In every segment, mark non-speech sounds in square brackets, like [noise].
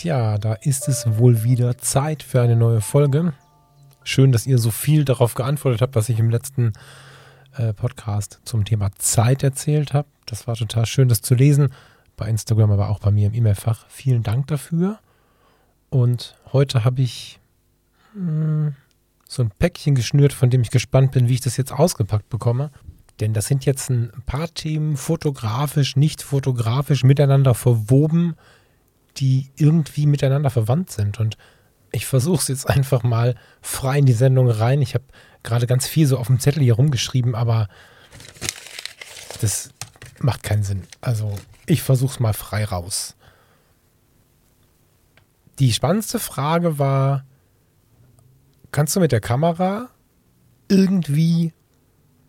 Tja, da ist es wohl wieder Zeit für eine neue Folge. Schön, dass ihr so viel darauf geantwortet habt, was ich im letzten äh, Podcast zum Thema Zeit erzählt habe. Das war total schön, das zu lesen. Bei Instagram, aber auch bei mir im E-Mail-Fach. Vielen Dank dafür. Und heute habe ich mh, hm, so ein Päckchen geschnürt, von dem ich gespannt bin, wie ich das jetzt ausgepackt bekomme. Denn das sind jetzt ein paar Themen fotografisch, nicht fotografisch miteinander verwoben, die irgendwie miteinander verwandt sind. Und ich versuche es jetzt einfach mal frei in die Sendung rein. Ich habe gerade ganz viel so auf dem Zettel hier rumgeschrieben, aber das macht keinen Sinn. Also ich versuche es mal frei raus. Die spannendste Frage war, kannst du mit der Kamera irgendwie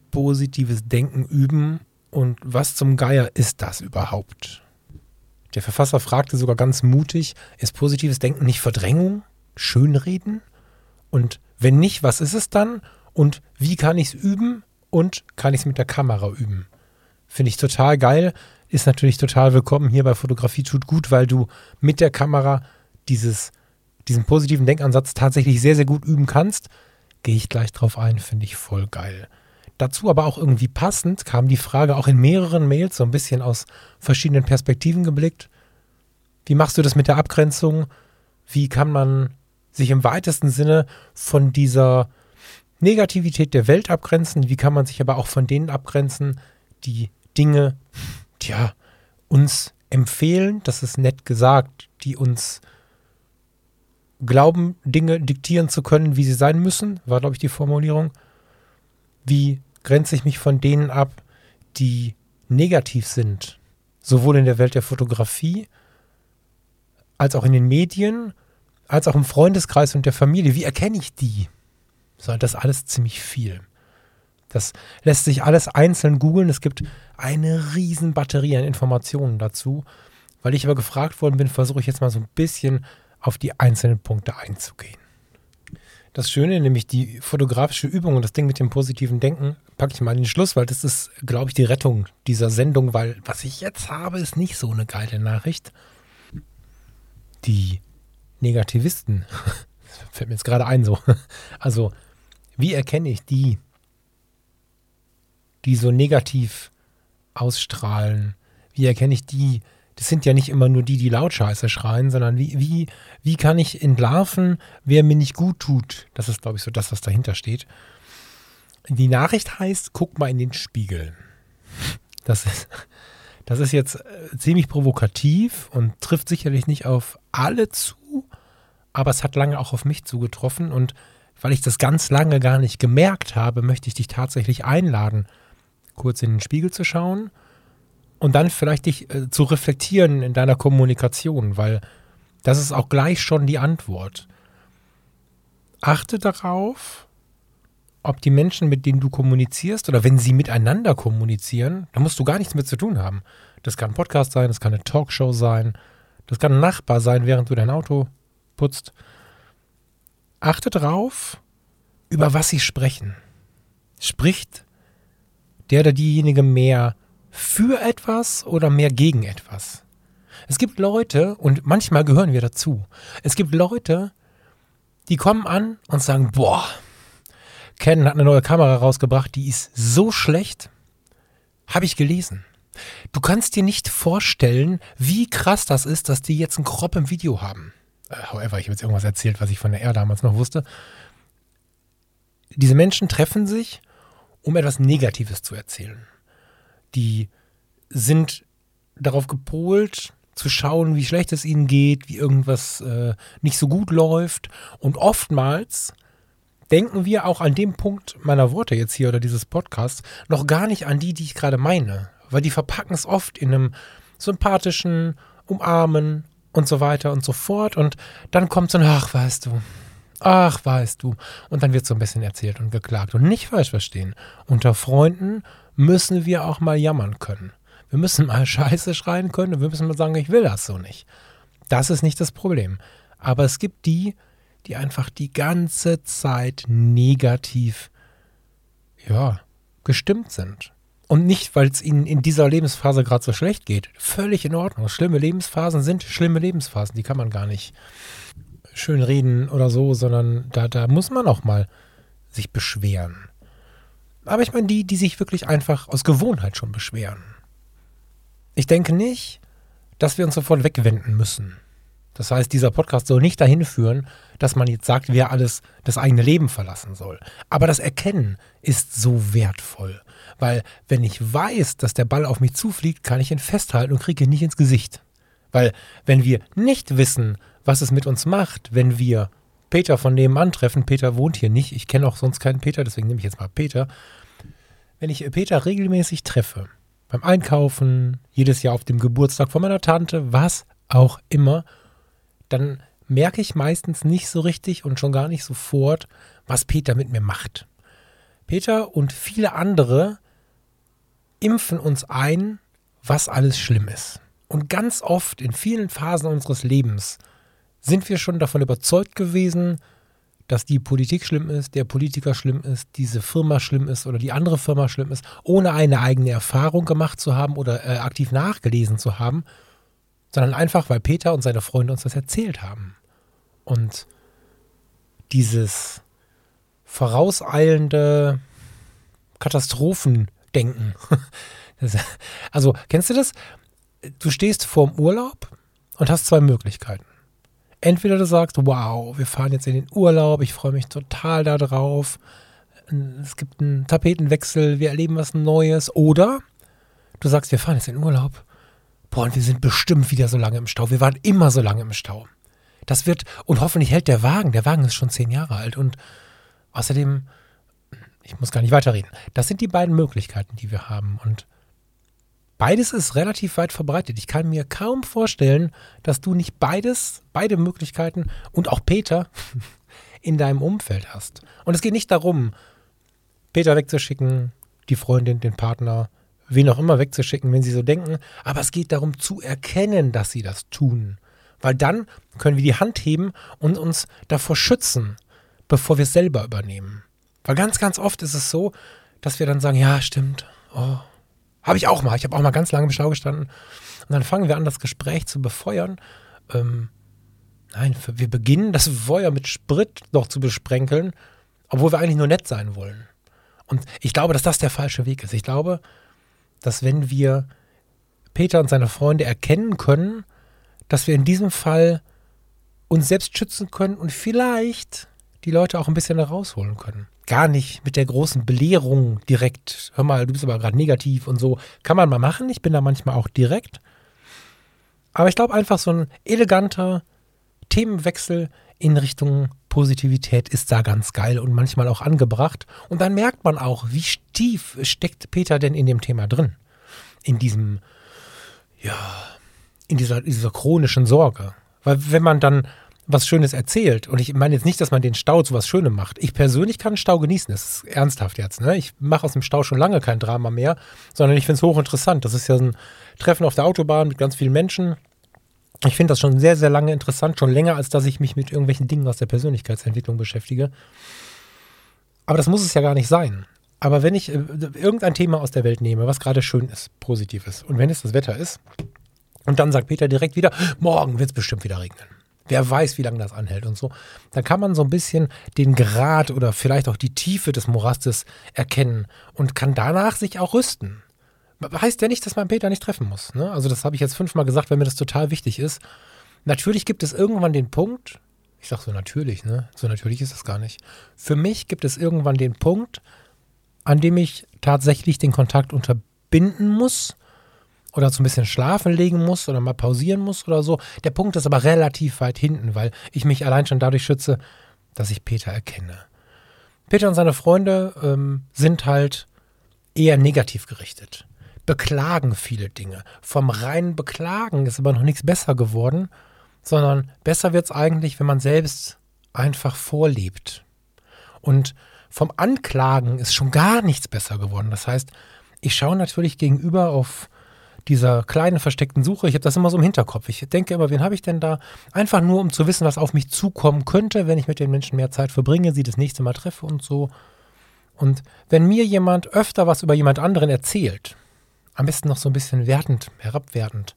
positives Denken üben und was zum Geier ist das überhaupt? Der Verfasser fragte sogar ganz mutig, ist positives Denken nicht Verdrängung, Schönreden? Und wenn nicht, was ist es dann? Und wie kann ich es üben? Und kann ich es mit der Kamera üben? Finde ich total geil. Ist natürlich total willkommen hier bei Fotografie tut gut, weil du mit der Kamera dieses, diesen positiven Denkansatz tatsächlich sehr, sehr gut üben kannst. Gehe ich gleich drauf ein, finde ich voll geil. Dazu aber auch irgendwie passend kam die Frage auch in mehreren Mails so ein bisschen aus verschiedenen Perspektiven geblickt. Wie machst du das mit der Abgrenzung? Wie kann man sich im weitesten Sinne von dieser Negativität der Welt abgrenzen? Wie kann man sich aber auch von denen abgrenzen, die Dinge, tja, uns empfehlen, das ist nett gesagt, die uns glauben, Dinge diktieren zu können, wie sie sein müssen, war, glaube ich, die Formulierung. Wie grenze ich mich von denen ab, die negativ sind, sowohl in der Welt der Fotografie als auch in den Medien, als auch im Freundeskreis und der Familie. Wie erkenne ich die? So, das alles ziemlich viel. Das lässt sich alles einzeln googeln. Es gibt eine riesen Batterie an Informationen dazu. Weil ich aber gefragt worden bin, versuche ich jetzt mal so ein bisschen auf die einzelnen Punkte einzugehen. Das Schöne, nämlich die fotografische Übung und das Ding mit dem positiven Denken, packe ich mal in den Schluss, weil das ist, glaube ich, die Rettung dieser Sendung, weil was ich jetzt habe, ist nicht so eine geile Nachricht. Die Negativisten, [laughs] fällt mir jetzt gerade ein so, [laughs] also wie erkenne ich die, die so negativ ausstrahlen? Wie erkenne ich die, das sind ja nicht immer nur die, die laut Scheiße schreien, sondern wie, wie, wie kann ich entlarven, wer mir nicht gut tut? Das ist, glaube ich, so das, was dahinter steht. Die Nachricht heißt, guck mal in den Spiegel. Das ist, das ist jetzt äh, ziemlich provokativ und trifft sicherlich nicht auf alle zu, aber es hat lange auch auf mich zugetroffen und weil ich das ganz lange gar nicht gemerkt habe, möchte ich dich tatsächlich einladen, kurz in den Spiegel zu schauen und dann vielleicht dich äh, zu reflektieren in deiner Kommunikation, weil das ist auch gleich schon die Antwort. Achte darauf, ob die Menschen, mit denen du kommunizierst oder wenn sie miteinander kommunizieren, da musst du gar nichts mit zu tun haben. Das kann ein Podcast sein, das kann eine Talkshow sein, das kann ein Nachbar sein, während du dein Auto putzt. Achte darauf, über was sie sprechen. Spricht der oder diejenige mehr für etwas oder mehr gegen etwas. Es gibt Leute, und manchmal gehören wir dazu, es gibt Leute, die kommen an und sagen, boah, Canon hat eine neue Kamera rausgebracht, die ist so schlecht, habe ich gelesen. Du kannst dir nicht vorstellen, wie krass das ist, dass die jetzt einen Crop im Video haben. Äh, however, ich habe jetzt irgendwas erzählt, was ich von der R damals noch wusste. Diese Menschen treffen sich, um etwas Negatives zu erzählen die sind darauf gepolt, zu schauen, wie schlecht es ihnen geht, wie irgendwas äh, nicht so gut läuft. Und oftmals denken wir auch an dem Punkt meiner Worte jetzt hier oder dieses Podcasts noch gar nicht an die, die ich gerade meine. Weil die verpacken es oft in einem sympathischen Umarmen und so weiter und so fort. Und dann kommt so ein, ach, weißt du, Ach, weißt du. Und dann wird so ein bisschen erzählt und geklagt. Und nicht falsch verstehen. Unter Freunden müssen wir auch mal jammern können. Wir müssen mal [laughs] Scheiße schreien können und wir müssen mal sagen, ich will das so nicht. Das ist nicht das Problem. Aber es gibt die, die einfach die ganze Zeit negativ, ja, gestimmt sind. Und nicht, weil es ihnen in dieser Lebensphase gerade so schlecht geht. Völlig in Ordnung. Schlimme Lebensphasen sind schlimme Lebensphasen. Die kann man gar nicht schön reden oder so, sondern da, da muss man auch mal sich beschweren. Aber ich meine, die, die sich wirklich einfach aus Gewohnheit schon beschweren. Ich denke nicht, dass wir uns sofort wegwenden müssen. Das heißt, dieser Podcast soll nicht dahin führen, dass man jetzt sagt, wer alles das eigene Leben verlassen soll. Aber das Erkennen ist so wertvoll. Weil wenn ich weiß, dass der Ball auf mich zufliegt, kann ich ihn festhalten und kriege ihn nicht ins Gesicht. Weil wenn wir nicht wissen, was es mit uns macht, wenn wir Peter von nebenan treffen, Peter wohnt hier nicht, ich kenne auch sonst keinen Peter, deswegen nehme ich jetzt mal Peter. Wenn ich Peter regelmäßig treffe, beim Einkaufen, jedes Jahr auf dem Geburtstag von meiner Tante, was auch immer, dann merke ich meistens nicht so richtig und schon gar nicht sofort, was Peter mit mir macht. Peter und viele andere impfen uns ein, was alles schlimm ist. Und ganz oft in vielen Phasen unseres Lebens sind wir schon davon überzeugt gewesen, dass die Politik schlimm ist, der Politiker schlimm ist, diese Firma schlimm ist oder die andere Firma schlimm ist, ohne eine eigene Erfahrung gemacht zu haben oder äh, aktiv nachgelesen zu haben sondern einfach, weil Peter und seine Freunde uns das erzählt haben. Und dieses vorauseilende Katastrophendenken. [laughs] also, kennst du das? Du stehst vorm Urlaub und hast zwei Möglichkeiten. Entweder du sagst, wow, wir fahren jetzt in den Urlaub, ich freue mich total darauf. Es gibt einen Tapetenwechsel, wir erleben was Neues. Oder du sagst, wir fahren jetzt in den Urlaub boah, und wir sind bestimmt wieder so lange im Stau. Wir waren immer so lange im Stau. Das wird, und hoffentlich hält der Wagen. Der Wagen ist schon zehn Jahre alt. Und außerdem, ich muss gar nicht weiterreden. Das sind die beiden Möglichkeiten, die wir haben. Und beides ist relativ weit verbreitet. Ich kann mir kaum vorstellen, dass du nicht beides, beide Möglichkeiten und auch Peter [laughs] in deinem Umfeld hast. Und es geht nicht darum, Peter wegzuschicken, die Freundin, den Partner, wen auch immer wegzuschicken, wenn sie so denken. Aber es geht darum zu erkennen, dass sie das tun. Weil dann können wir die Hand heben und uns davor schützen, bevor wir es selber übernehmen. Weil ganz, ganz oft ist es so, dass wir dann sagen, ja, stimmt. Oh, habe ich auch mal. Ich habe auch mal ganz lange im Stau gestanden. Und dann fangen wir an, das Gespräch zu befeuern. Ähm, nein, wir beginnen das Feuer mit Sprit noch zu besprenkeln, obwohl wir eigentlich nur nett sein wollen. Und ich glaube, dass das der falsche Weg ist. Ich glaube, dass wenn wir Peter und seine Freunde erkennen können, dass wir in diesem Fall uns selbst schützen können und vielleicht die Leute auch ein bisschen herausholen können. Gar nicht mit der großen Belehrung direkt, hör mal, du bist aber gerade negativ und so. Kann man mal machen, ich bin da manchmal auch direkt. Aber ich glaube einfach so ein eleganter Themenwechsel in Richtung Positivität ist da ganz geil und manchmal auch angebracht. Und dann merkt man auch, wie tief steckt Peter denn in dem Thema drin. In diesem, ja, in dieser, dieser chronischen Sorge. Weil wenn man dann was Schönes erzählt, und ich meine jetzt nicht, dass man den Stau zu was Schönem macht. Ich persönlich kann Stau genießen, das ist ernsthaft jetzt. Ne? Ich mache aus dem Stau schon lange kein Drama mehr, sondern ich finde es hochinteressant. Das ist ja ein Treffen auf der Autobahn mit ganz vielen Menschen ich finde das schon sehr, sehr lange interessant, schon länger, als dass ich mich mit irgendwelchen Dingen aus der Persönlichkeitsentwicklung beschäftige. Aber das muss es ja gar nicht sein. Aber wenn ich äh, irgendein Thema aus der Welt nehme, was gerade schön ist, positiv ist, und wenn es das Wetter ist, und dann sagt Peter direkt wieder, morgen wird es bestimmt wieder regnen. Wer weiß, wie lange das anhält und so. Dann kann man so ein bisschen den Grad oder vielleicht auch die Tiefe des Morastes erkennen und kann danach sich auch rüsten heißt ja nicht, dass man Peter nicht treffen muss. Ne? Also das habe ich jetzt fünfmal gesagt, weil mir das total wichtig ist. Natürlich gibt es irgendwann den Punkt, ich sage so natürlich, ne? So natürlich ist das gar nicht. Für mich gibt es irgendwann den Punkt, an dem ich tatsächlich den Kontakt unterbinden muss oder so ein bisschen schlafen legen muss oder mal pausieren muss oder so. Der Punkt ist aber relativ weit hinten, weil ich mich allein schon dadurch schütze, dass ich Peter erkenne. Peter und seine Freunde ähm, sind halt eher negativ gerichtet beklagen viele Dinge. Vom reinen Beklagen ist aber noch nichts besser geworden, sondern besser wird es eigentlich, wenn man selbst einfach vorlebt. Und vom Anklagen ist schon gar nichts besser geworden. Das heißt, ich schaue natürlich gegenüber auf dieser kleinen versteckten Suche. Ich habe das immer so im Hinterkopf. Ich denke immer, wen habe ich denn da? Einfach nur, um zu wissen, was auf mich zukommen könnte, wenn ich mit den Menschen mehr Zeit verbringe, sie das nächste Mal treffe und so. Und wenn mir jemand öfter was über jemand anderen erzählt, am besten noch so ein bisschen wertend, herabwertend,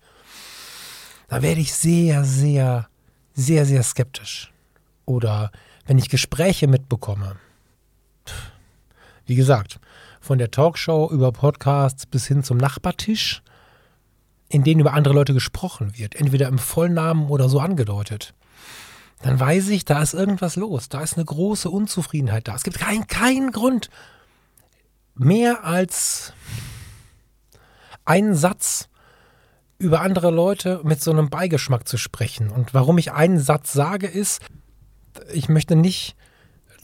dann werde ich sehr, sehr, sehr, sehr skeptisch. Oder wenn ich Gespräche mitbekomme. Wie gesagt, von der Talkshow über Podcasts bis hin zum Nachbartisch, in denen über andere Leute gesprochen wird, entweder im Vollnamen oder so angedeutet, dann weiß ich, da ist irgendwas los. Da ist eine große Unzufriedenheit da. Es gibt keinen kein Grund, mehr als einen Satz über andere Leute mit so einem Beigeschmack zu sprechen. Und warum ich einen Satz sage, ist, ich möchte nicht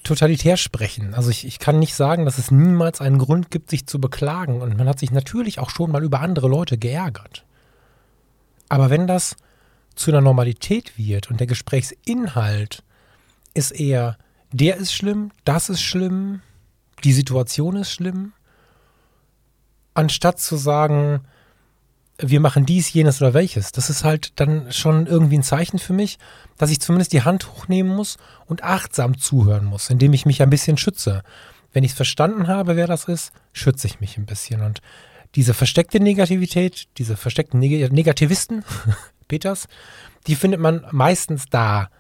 totalitär sprechen. Also ich, ich kann nicht sagen, dass es niemals einen Grund gibt, sich zu beklagen. Und man hat sich natürlich auch schon mal über andere Leute geärgert. Aber wenn das zu einer Normalität wird und der Gesprächsinhalt ist eher, der ist schlimm, das ist schlimm, die Situation ist schlimm, anstatt zu sagen, wir machen dies, jenes oder welches. Das ist halt dann schon irgendwie ein Zeichen für mich, dass ich zumindest die Hand hochnehmen muss und achtsam zuhören muss, indem ich mich ein bisschen schütze. Wenn ich es verstanden habe, wer das ist, schütze ich mich ein bisschen. Und diese versteckte Negativität, diese versteckten Neg Negativisten, [laughs] Peters, die findet man meistens da.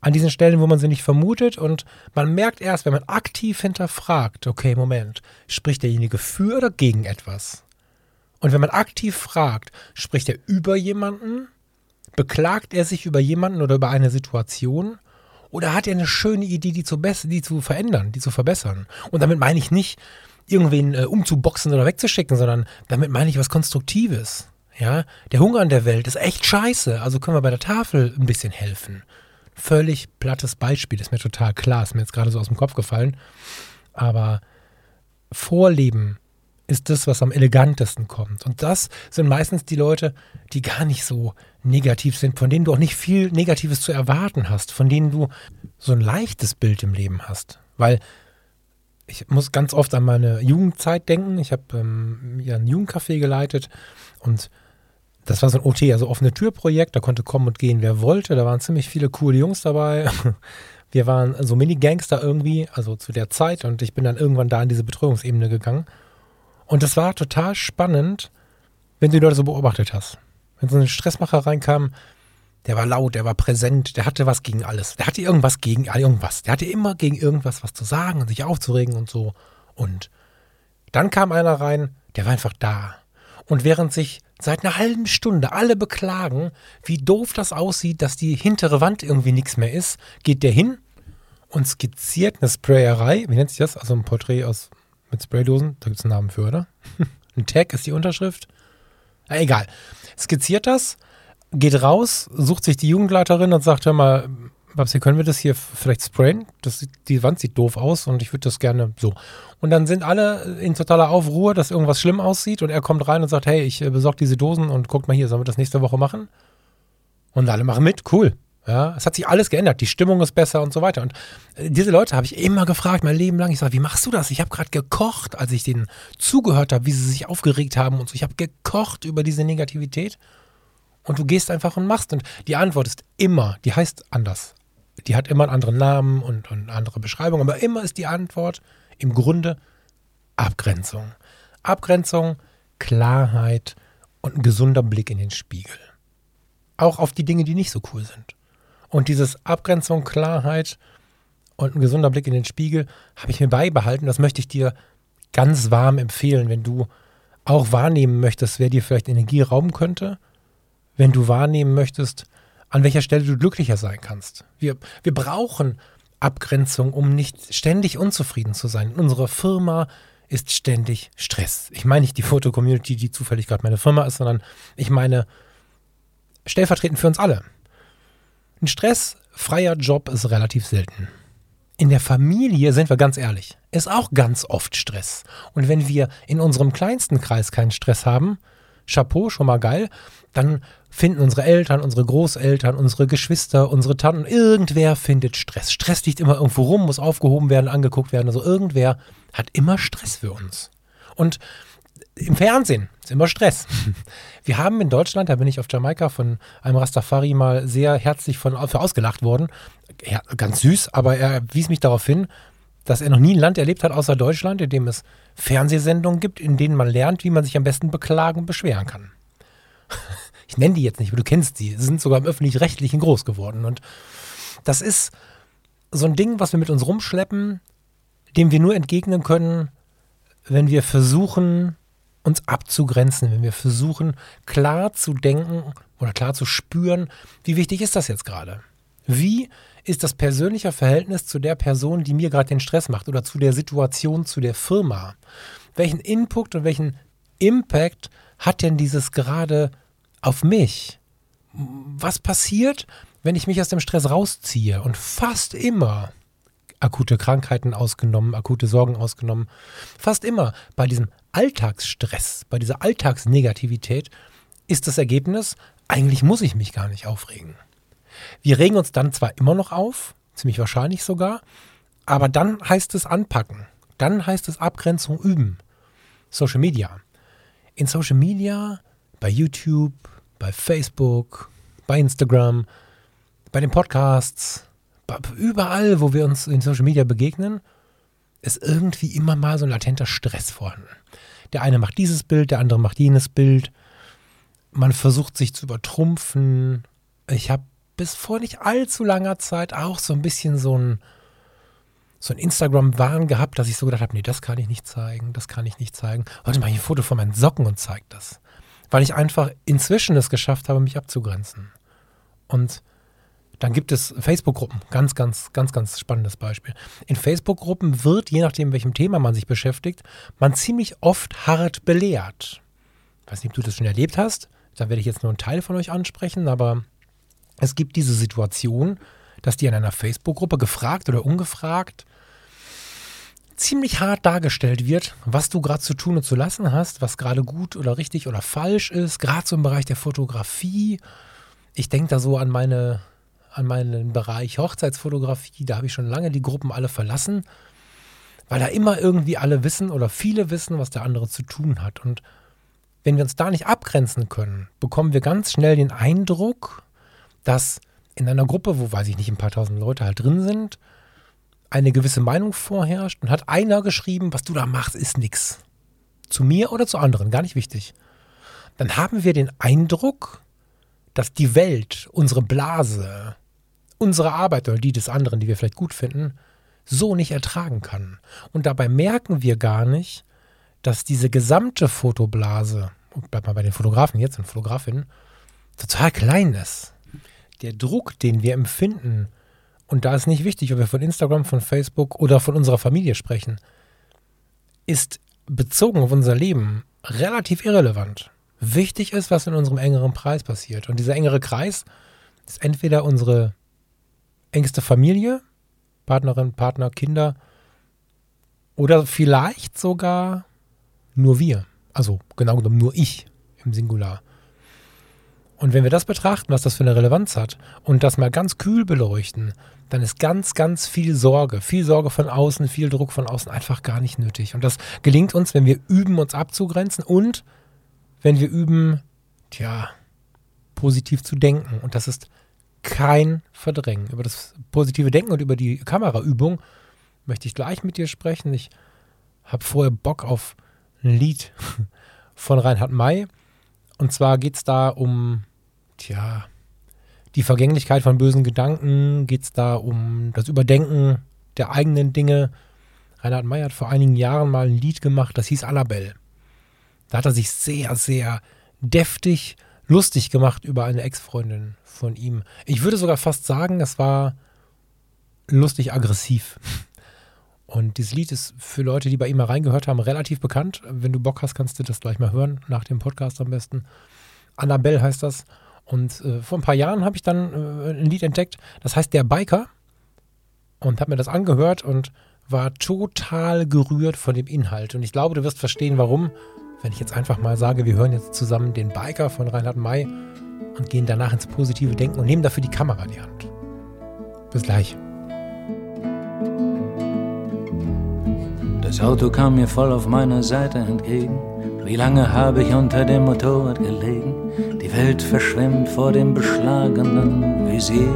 An diesen Stellen, wo man sie nicht vermutet. Und man merkt erst, wenn man aktiv hinterfragt, okay, Moment, spricht derjenige für oder gegen etwas? Und wenn man aktiv fragt, spricht er über jemanden? Beklagt er sich über jemanden oder über eine Situation? Oder hat er eine schöne Idee, die zu, die zu verändern, die zu verbessern? Und damit meine ich nicht, irgendwen äh, umzuboxen oder wegzuschicken, sondern damit meine ich was Konstruktives. Ja, der Hunger in der Welt ist echt scheiße, also können wir bei der Tafel ein bisschen helfen. Völlig plattes Beispiel, ist mir total klar, ist mir jetzt gerade so aus dem Kopf gefallen. Aber Vorleben ist das, was am elegantesten kommt. Und das sind meistens die Leute, die gar nicht so negativ sind, von denen du auch nicht viel Negatives zu erwarten hast, von denen du so ein leichtes Bild im Leben hast. Weil ich muss ganz oft an meine Jugendzeit denken. Ich habe ähm, ja ein Jugendcafé geleitet und das war so ein OT, also offene Türprojekt. Da konnte kommen und gehen, wer wollte. Da waren ziemlich viele coole Jungs dabei. [laughs] Wir waren so Mini-Gangster irgendwie, also zu der Zeit. Und ich bin dann irgendwann da in diese Betreuungsebene gegangen. Und das war total spannend, wenn du die Leute so beobachtet hast. Wenn so ein Stressmacher reinkam, der war laut, der war präsent, der hatte was gegen alles. Der hatte irgendwas gegen irgendwas. Der hatte immer gegen irgendwas was zu sagen und sich aufzuregen und so. Und dann kam einer rein, der war einfach da. Und während sich seit einer halben Stunde alle beklagen, wie doof das aussieht, dass die hintere Wand irgendwie nichts mehr ist, geht der hin und skizziert eine Sprayerei. Wie nennt sich das? Also ein Porträt aus mit Spraydosen. Da gibt es einen Namen für, oder? [laughs] ein Tag ist die Unterschrift. Na, egal. Skizziert das, geht raus, sucht sich die Jugendleiterin und sagt: Hör mal, Babsi, können wir das hier vielleicht sprayen? Das, die Wand sieht doof aus und ich würde das gerne so. Und dann sind alle in totaler Aufruhr, dass irgendwas schlimm aussieht und er kommt rein und sagt: Hey, ich äh, besorge diese Dosen und guckt mal hier, sollen wir das nächste Woche machen? Und alle machen mit, cool. Ja, es hat sich alles geändert, die Stimmung ist besser und so weiter. Und äh, diese Leute habe ich immer gefragt, mein Leben lang. Ich sage, wie machst du das? Ich habe gerade gekocht, als ich denen zugehört habe, wie sie sich aufgeregt haben und so. Ich habe gekocht über diese Negativität. Und du gehst einfach und machst. Und die Antwort ist immer, die heißt anders. Die hat immer einen anderen Namen und, und eine andere Beschreibung, aber immer ist die Antwort im Grunde Abgrenzung. Abgrenzung, Klarheit und ein gesunder Blick in den Spiegel. Auch auf die Dinge, die nicht so cool sind. Und dieses Abgrenzung, Klarheit und ein gesunder Blick in den Spiegel habe ich mir beibehalten. Das möchte ich dir ganz warm empfehlen, wenn du auch wahrnehmen möchtest, wer dir vielleicht Energie rauben könnte, wenn du wahrnehmen möchtest, an welcher Stelle du glücklicher sein kannst. Wir, wir brauchen Abgrenzung, um nicht ständig unzufrieden zu sein. In unserer Firma ist ständig Stress. Ich meine nicht die Foto-Community, die zufällig gerade meine Firma ist, sondern ich meine stellvertretend für uns alle. Ein stressfreier Job ist relativ selten. In der Familie, sind wir ganz ehrlich, ist auch ganz oft Stress. Und wenn wir in unserem kleinsten Kreis keinen Stress haben, Chapeau, schon mal geil. Dann finden unsere Eltern, unsere Großeltern, unsere Geschwister, unsere Tanten, irgendwer findet Stress. Stress liegt immer irgendwo rum, muss aufgehoben werden, angeguckt werden. Also irgendwer hat immer Stress für uns. Und im Fernsehen ist immer Stress. [laughs] Wir haben in Deutschland, da bin ich auf Jamaika von einem Rastafari mal sehr herzlich von, für ausgelacht worden. Ja, ganz süß, aber er wies mich darauf hin, dass er noch nie ein Land erlebt hat außer Deutschland, in dem es Fernsehsendungen gibt, in denen man lernt, wie man sich am besten beklagen und beschweren kann. [laughs] Ich nenne die jetzt nicht, aber du kennst die. Sie sind sogar im öffentlich-rechtlichen groß geworden. Und das ist so ein Ding, was wir mit uns rumschleppen, dem wir nur entgegnen können, wenn wir versuchen, uns abzugrenzen, wenn wir versuchen, klar zu denken oder klar zu spüren, wie wichtig ist das jetzt gerade? Wie ist das persönliche Verhältnis zu der Person, die mir gerade den Stress macht oder zu der Situation, zu der Firma? Welchen Input und welchen Impact hat denn dieses gerade auf mich? Was passiert, wenn ich mich aus dem Stress rausziehe? Und fast immer, akute Krankheiten ausgenommen, akute Sorgen ausgenommen, fast immer bei diesem Alltagsstress, bei dieser Alltagsnegativität ist das Ergebnis, eigentlich muss ich mich gar nicht aufregen. Wir regen uns dann zwar immer noch auf, ziemlich wahrscheinlich sogar, aber dann heißt es anpacken. Dann heißt es Abgrenzung üben. Social Media. In Social Media, bei YouTube, bei Facebook, bei Instagram, bei den Podcasts, überall, wo wir uns in Social Media begegnen, ist irgendwie immer mal so ein latenter Stress vorhanden. Der eine macht dieses Bild, der andere macht jenes Bild. Man versucht sich zu übertrumpfen. Ich habe bis vor nicht allzu langer Zeit auch so ein bisschen so ein, so ein Instagram-Wahn gehabt, dass ich so gedacht habe, nee, das kann ich nicht zeigen, das kann ich nicht zeigen. Heute mache ich ein Foto von meinen Socken und zeige das. Weil ich einfach inzwischen es geschafft habe, mich abzugrenzen. Und dann gibt es Facebook-Gruppen. Ganz, ganz, ganz, ganz spannendes Beispiel. In Facebook-Gruppen wird, je nachdem, welchem Thema man sich beschäftigt, man ziemlich oft hart belehrt. Ich weiß nicht, ob du das schon erlebt hast. Da werde ich jetzt nur einen Teil von euch ansprechen, aber es gibt diese Situation, dass dir in einer Facebook-Gruppe gefragt oder ungefragt ziemlich hart dargestellt wird, was du gerade zu tun und zu lassen hast, was gerade gut oder richtig oder falsch ist, gerade so im Bereich der Fotografie. Ich denke da so an meine an meinen Bereich Hochzeitsfotografie, da habe ich schon lange die Gruppen alle verlassen, weil da immer irgendwie alle wissen oder viele wissen, was der andere zu tun hat. Und wenn wir uns da nicht abgrenzen können, bekommen wir ganz schnell den Eindruck, dass in einer Gruppe, wo, weiß ich nicht, ein paar tausend Leute halt drin sind, eine gewisse Meinung vorherrscht und hat einer geschrieben, was du da machst, ist nichts. Zu mir oder zu anderen, gar nicht wichtig. Dann haben wir den Eindruck, dass die Welt, unsere Blase, unsere Arbeit oder die des anderen, die wir vielleicht gut finden, so nicht ertragen kann. Und dabei merken wir gar nicht, dass diese gesamte Fotoblase, bleib mal bei den Fotografen jetzt und Fotografinnen, total klein ist. Der Druck, den wir empfinden, und da ist nicht wichtig, ob wir von Instagram, von Facebook oder von unserer Familie sprechen, ist bezogen auf unser Leben relativ irrelevant. Wichtig ist, was in unserem engeren Kreis passiert. Und dieser engere Kreis ist entweder unsere engste Familie, Partnerin, Partner, Kinder oder vielleicht sogar nur wir. Also genau genommen nur ich im Singular. Und wenn wir das betrachten, was das für eine Relevanz hat und das mal ganz kühl beleuchten, dann ist ganz, ganz viel Sorge, viel Sorge von außen, viel Druck von außen einfach gar nicht nötig. Und das gelingt uns, wenn wir üben, uns abzugrenzen und wenn wir üben, tja, positiv zu denken. Und das ist kein Verdrängen. Über das positive Denken und über die Kameraübung möchte ich gleich mit dir sprechen. Ich habe vorher Bock auf ein Lied [laughs] von Reinhard May. Und zwar geht es da um, tja, die Vergänglichkeit von bösen Gedanken, geht es da um das Überdenken der eigenen Dinge. Reinhard May hat vor einigen Jahren mal ein Lied gemacht, das hieß Annabelle. Da hat er sich sehr, sehr deftig lustig gemacht über eine Ex-Freundin von ihm. Ich würde sogar fast sagen, es war lustig aggressiv. Und dieses Lied ist für Leute, die bei ihm mal reingehört haben, relativ bekannt. Wenn du Bock hast, kannst du das gleich mal hören, nach dem Podcast am besten. Annabelle heißt das. Und äh, vor ein paar Jahren habe ich dann äh, ein Lied entdeckt, das heißt Der Biker. Und habe mir das angehört und war total gerührt von dem Inhalt. Und ich glaube, du wirst verstehen, warum, wenn ich jetzt einfach mal sage, wir hören jetzt zusammen den Biker von Reinhard May und gehen danach ins positive Denken und nehmen dafür die Kamera in die Hand. Bis gleich. Das Auto kam mir voll auf meiner Seite entgegen. Wie lange habe ich unter dem Motorrad gelegen? Die Welt verschwimmt vor dem beschlagenen Visier.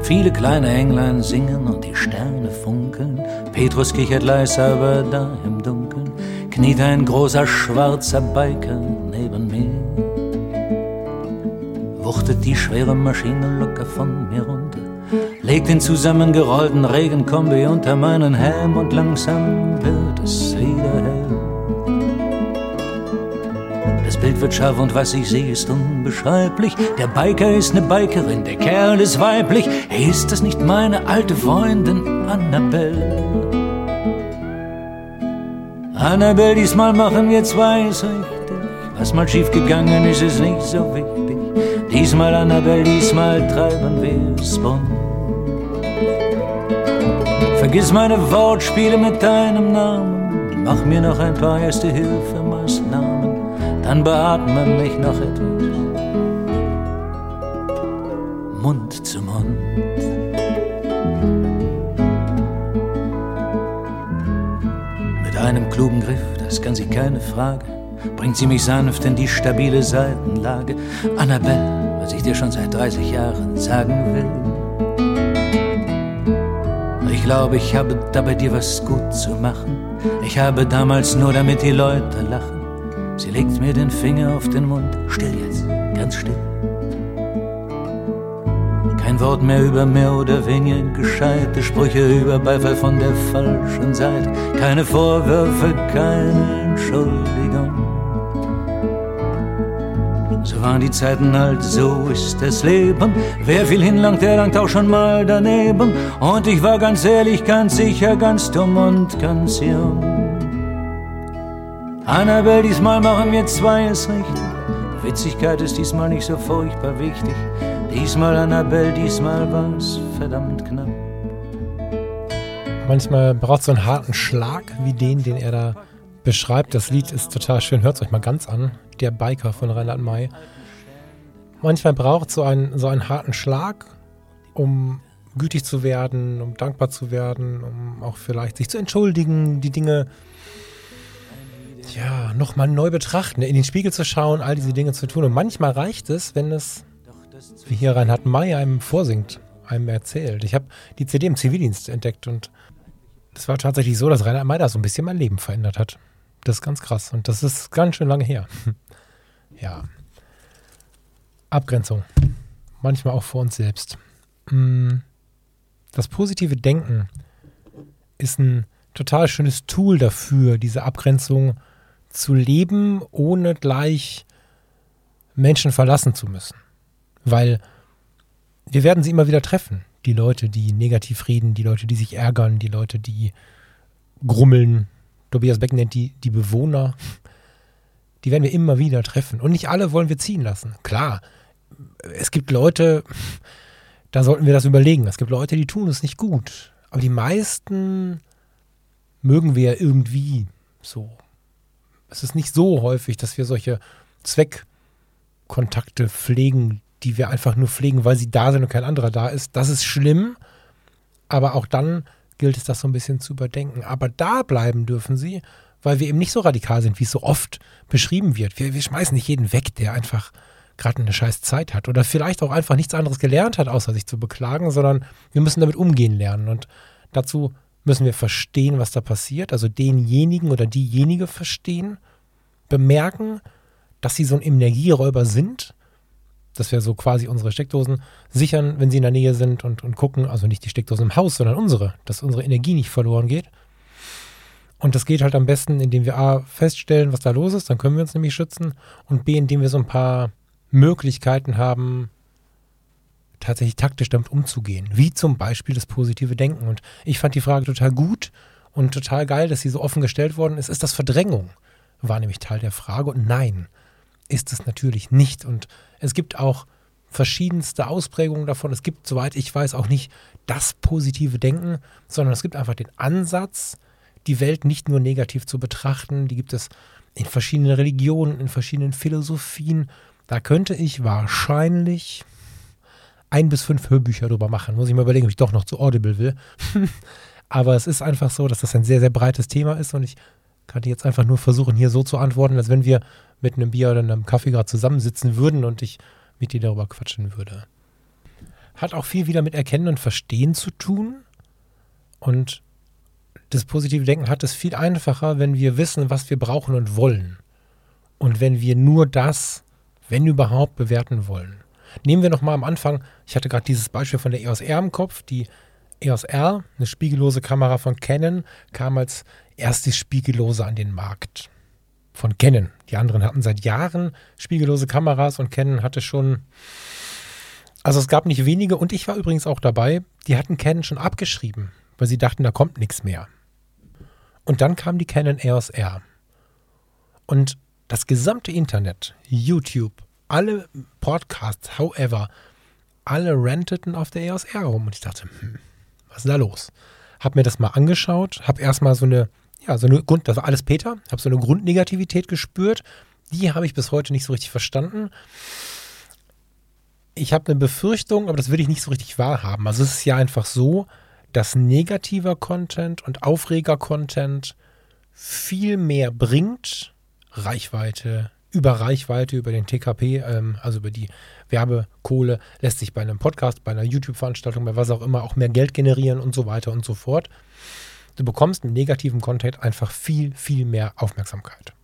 Viele kleine Englein singen und die Sterne funkeln. Petrus kichert leise, aber da im Dunkeln kniet ein großer schwarzer Biker neben mir. Wuchtet die schwere Maschine locker von mir runter, legt den zusammengerollten Regenkombi unter meinen Helm und langsam wird es wieder hell. Bild wird scharf und was ich sehe ist unbeschreiblich. Der Biker ist ne Bikerin, der Kerl ist weiblich. Ist das nicht meine alte Freundin Annabelle? Annabelle, diesmal machen wir zwei es richtig. Was mal schief gegangen ist, ist nicht so wichtig. Diesmal, Annabelle, diesmal treiben wir's bunt. Vergiss meine Wortspiele mit deinem Namen. Mach mir noch ein paar erste Hilfemaßnahmen. Dann beatme mich noch etwas. Mund zu Mund. Mit einem klugen Griff, das kann sie keine Frage, bringt sie mich sanft in die stabile Seitenlage. Annabelle, was ich dir schon seit 30 Jahren sagen will. Ich glaube, ich habe dabei dir was gut zu machen. Ich habe damals nur damit die Leute lachen. Sie legt mir den Finger auf den Mund. Still jetzt, ganz still. Kein Wort mehr über mehr oder weniger gescheite Sprüche über Beifall von der falschen Seite. Keine Vorwürfe, keine Entschuldigung. So waren die Zeiten halt, so ist das Leben. Wer viel hinlangt, der langt auch schon mal daneben. Und ich war ganz ehrlich, ganz sicher, ganz dumm und ganz jung. Annabelle, diesmal machen wir zwei es richtig. Witzigkeit ist diesmal nicht so furchtbar wichtig. Diesmal, Annabelle, diesmal war's verdammt knapp. Manchmal braucht es so einen harten Schlag wie den, den er da beschreibt. Das Lied ist total schön. Hört es euch mal ganz an. Der Biker von Reinhard May. Manchmal braucht so einen, so einen harten Schlag, um gütig zu werden, um dankbar zu werden, um auch vielleicht sich zu entschuldigen, die Dinge ja, nochmal neu betrachten, in den Spiegel zu schauen, all diese Dinge zu tun. Und manchmal reicht es, wenn es, wie hier Reinhard May einem vorsingt, einem erzählt. Ich habe die CD im Zivildienst entdeckt und es war tatsächlich so, dass Reinhard May da so ein bisschen mein Leben verändert hat. Das ist ganz krass und das ist ganz schön lange her. [laughs] ja. Abgrenzung. Manchmal auch vor uns selbst. Mm. Das positive Denken ist ein total schönes Tool dafür, diese Abgrenzung zu leben, ohne gleich Menschen verlassen zu müssen. Weil wir werden sie immer wieder treffen. Die Leute, die negativ reden, die Leute, die sich ärgern, die Leute, die grummeln. Tobias Beck nennt die die Bewohner. Die werden wir immer wieder treffen. Und nicht alle wollen wir ziehen lassen. Klar, es gibt Leute, da sollten wir das überlegen. Es gibt Leute, die tun es nicht gut. Aber die meisten mögen wir irgendwie so es ist nicht so häufig, dass wir solche Zweckkontakte pflegen, die wir einfach nur pflegen, weil sie da sind und kein anderer da ist. Das ist schlimm, aber auch dann gilt es, das so ein bisschen zu überdenken. Aber da bleiben dürfen sie, weil wir eben nicht so radikal sind, wie es so oft beschrieben wird. Wir, wir schmeißen nicht jeden weg, der einfach gerade eine scheiß Zeit hat oder vielleicht auch einfach nichts anderes gelernt hat, außer sich zu beklagen, sondern wir müssen damit umgehen lernen. Und dazu müssen wir verstehen, was da passiert, also denjenigen oder diejenige verstehen, bemerken, dass sie so ein Energieräuber sind, dass wir so quasi unsere Steckdosen sichern, wenn sie in der Nähe sind und, und gucken, also nicht die Steckdosen im Haus, sondern unsere, dass unsere Energie nicht verloren geht. Und das geht halt am besten, indem wir A feststellen, was da los ist, dann können wir uns nämlich schützen und B, indem wir so ein paar Möglichkeiten haben, tatsächlich taktisch damit umzugehen, wie zum Beispiel das positive Denken. Und ich fand die Frage total gut und total geil, dass sie so offen gestellt worden ist. Ist das Verdrängung? War nämlich Teil der Frage. Und nein, ist es natürlich nicht. Und es gibt auch verschiedenste Ausprägungen davon. Es gibt, soweit ich weiß, auch nicht das positive Denken, sondern es gibt einfach den Ansatz, die Welt nicht nur negativ zu betrachten, die gibt es in verschiedenen Religionen, in verschiedenen Philosophien. Da könnte ich wahrscheinlich ein bis fünf Hörbücher drüber machen. Muss ich mal überlegen, ob ich doch noch zu Audible will. [laughs] Aber es ist einfach so, dass das ein sehr, sehr breites Thema ist und ich kann jetzt einfach nur versuchen, hier so zu antworten, als wenn wir mit einem Bier oder einem Kaffee gerade zusammensitzen würden und ich mit dir darüber quatschen würde. Hat auch viel wieder mit Erkennen und Verstehen zu tun. Und das positive Denken hat es viel einfacher, wenn wir wissen, was wir brauchen und wollen. Und wenn wir nur das, wenn überhaupt, bewerten wollen. Nehmen wir nochmal am Anfang, ich hatte gerade dieses Beispiel von der EOS R im Kopf. Die EOS R, eine spiegellose Kamera von Canon, kam als erstes Spiegellose an den Markt. Von Canon. Die anderen hatten seit Jahren spiegellose Kameras und Canon hatte schon. Also es gab nicht wenige und ich war übrigens auch dabei, die hatten Canon schon abgeschrieben, weil sie dachten, da kommt nichts mehr. Und dann kam die Canon EOS R. Und das gesamte Internet, YouTube, alle Podcasts, however, alle renteten auf der EOS R rum. Und ich dachte, hm, was ist da los? Hab mir das mal angeschaut, hab erstmal so eine, ja, so eine Grund, das war alles Peter, hab so eine Grundnegativität gespürt. Die habe ich bis heute nicht so richtig verstanden. Ich habe eine Befürchtung, aber das will ich nicht so richtig wahrhaben. Also es ist ja einfach so, dass negativer Content und Aufreger-Content viel mehr bringt, Reichweite, über Reichweite, über den TKP, ähm, also über die Werbekohle, lässt sich bei einem Podcast, bei einer YouTube-Veranstaltung, bei was auch immer auch mehr Geld generieren und so weiter und so fort. Du bekommst mit negativen Content einfach viel, viel mehr Aufmerksamkeit.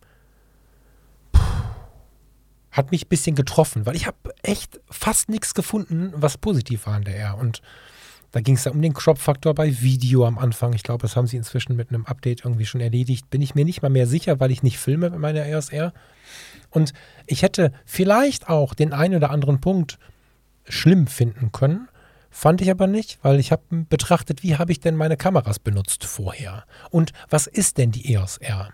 Hat mich ein bisschen getroffen, weil ich habe echt fast nichts gefunden, was positiv war an der R. Und da ging es ja um den Crop-Faktor bei Video am Anfang. Ich glaube, das haben sie inzwischen mit einem Update irgendwie schon erledigt. Bin ich mir nicht mal mehr sicher, weil ich nicht filme mit meiner EOS R. Und ich hätte vielleicht auch den einen oder anderen Punkt schlimm finden können. Fand ich aber nicht, weil ich habe betrachtet, wie habe ich denn meine Kameras benutzt vorher? Und was ist denn die EOS R?